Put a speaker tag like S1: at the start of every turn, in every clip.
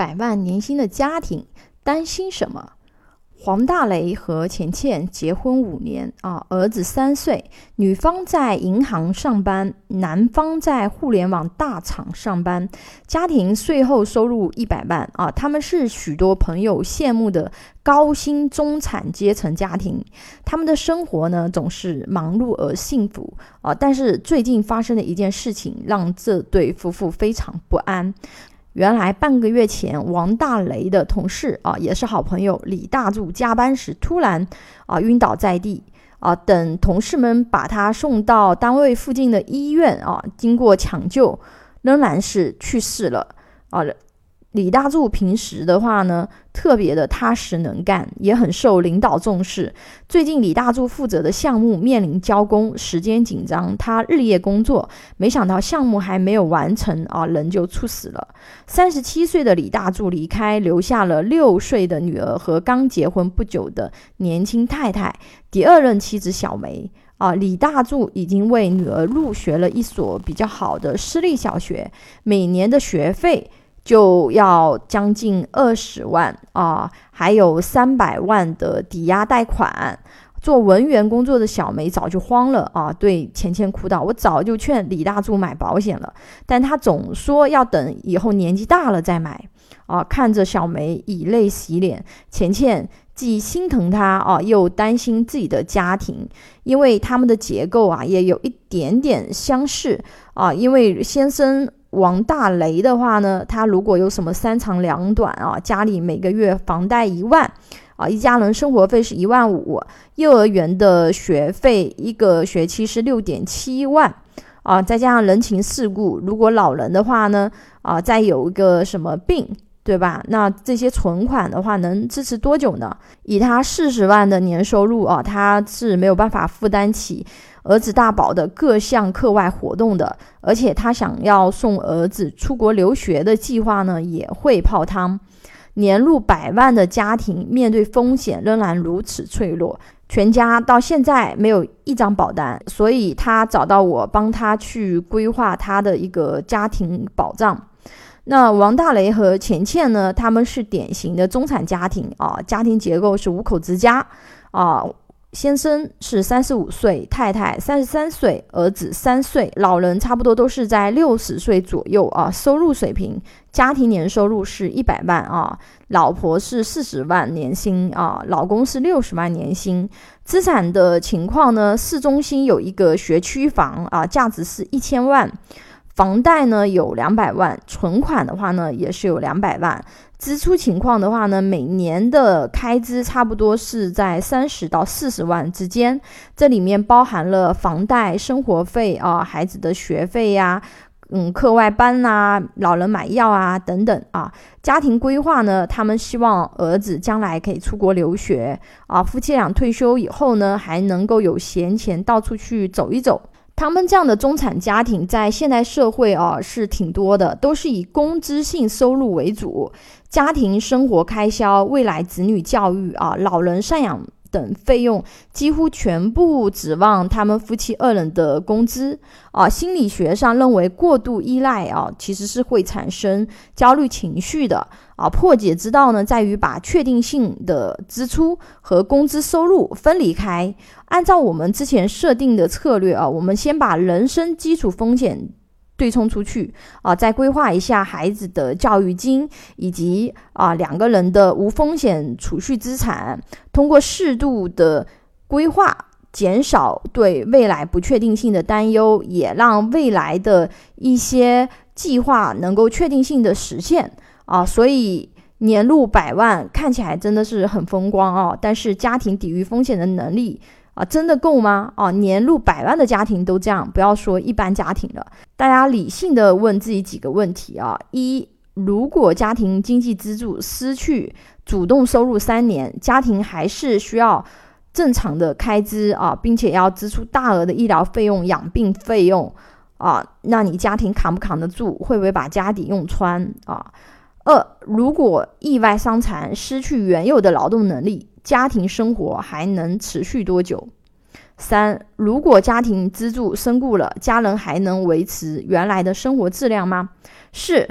S1: 百万年薪的家庭担心什么？黄大雷和钱倩结婚五年啊，儿子三岁，女方在银行上班，男方在互联网大厂上班，家庭税后收入一百万啊，他们是许多朋友羡慕的高薪中产阶层家庭，他们的生活呢总是忙碌而幸福啊，但是最近发生的一件事情让这对夫妇非常不安。原来半个月前，王大雷的同事啊，也是好朋友李大柱加班时突然啊晕倒在地啊，等同事们把他送到单位附近的医院啊，经过抢救，仍然是去世了啊。李大柱平时的话呢，特别的踏实能干，也很受领导重视。最近李大柱负责的项目面临交工，时间紧张，他日夜工作，没想到项目还没有完成啊，人就猝死了。三十七岁的李大柱离开，留下了六岁的女儿和刚结婚不久的年轻太太，第二任妻子小梅啊。李大柱已经为女儿入学了一所比较好的私立小学，每年的学费。就要将近二十万啊，还有三百万的抵押贷款。做文员工作的小梅早就慌了啊，对钱钱哭道：“我早就劝李大柱买保险了，但他总说要等以后年纪大了再买。”啊，看着小梅以泪洗脸，钱钱既心疼他啊，又担心自己的家庭，因为他们的结构啊也有一点点相似啊，因为先生。王大雷的话呢，他如果有什么三长两短啊，家里每个月房贷一万啊，一家人生活费是一万五，幼儿园的学费一个学期是六点七万啊，再加上人情世故，如果老人的话呢啊，再有一个什么病，对吧？那这些存款的话能支持多久呢？以他四十万的年收入啊，他是没有办法负担起。儿子大宝的各项课外活动的，而且他想要送儿子出国留学的计划呢，也会泡汤。年入百万的家庭面对风险仍然如此脆弱，全家到现在没有一张保单，所以他找到我帮他去规划他的一个家庭保障。那王大雷和钱倩呢，他们是典型的中产家庭啊，家庭结构是五口之家啊。先生是三十五岁，太太三十三岁，儿子三岁，老人差不多都是在六十岁左右啊。收入水平，家庭年收入是一百万啊，老婆是四十万年薪啊，老公是六十万年薪。资产的情况呢，市中心有一个学区房啊，价值是一千万。房贷呢有两百万，存款的话呢也是有两百万。支出情况的话呢，每年的开支差不多是在三十到四十万之间，这里面包含了房贷、生活费啊、孩子的学费呀、嗯课外班呐、老人买药啊等等啊。家庭规划呢，他们希望儿子将来可以出国留学啊，夫妻俩退休以后呢，还能够有闲钱到处去走一走。他们这样的中产家庭在现代社会啊是挺多的，都是以工资性收入为主，家庭生活开销、未来子女教育啊、老人赡养等费用几乎全部指望他们夫妻二人的工资啊。心理学上认为，过度依赖啊其实是会产生焦虑情绪的啊。破解之道呢，在于把确定性的支出和工资收入分离开。按照我们之前设定的策略啊，我们先把人生基础风险对冲出去啊，再规划一下孩子的教育金以及啊两个人的无风险储蓄资产，通过适度的规划，减少对未来不确定性的担忧，也让未来的一些计划能够确定性的实现啊。所以年入百万看起来真的是很风光啊，但是家庭抵御风险的能力。啊，真的够吗？啊，年入百万的家庭都这样，不要说一般家庭了。大家理性的问自己几个问题啊：一，如果家庭经济支柱失去主动收入三年，家庭还是需要正常的开支啊，并且要支出大额的医疗费用、养病费用啊，那你家庭扛不扛得住？会不会把家底用穿啊？二，如果意外伤残，失去原有的劳动能力。家庭生活还能持续多久？三，如果家庭支柱身故了，家人还能维持原来的生活质量吗？四，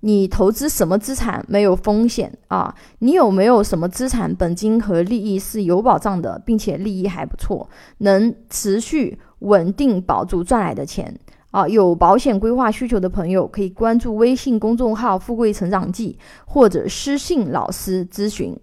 S1: 你投资什么资产没有风险啊？你有没有什么资产本金和利益是有保障的，并且利益还不错，能持续稳定保住赚来的钱啊？有保险规划需求的朋友可以关注微信公众号“富贵成长记”或者私信老师咨询。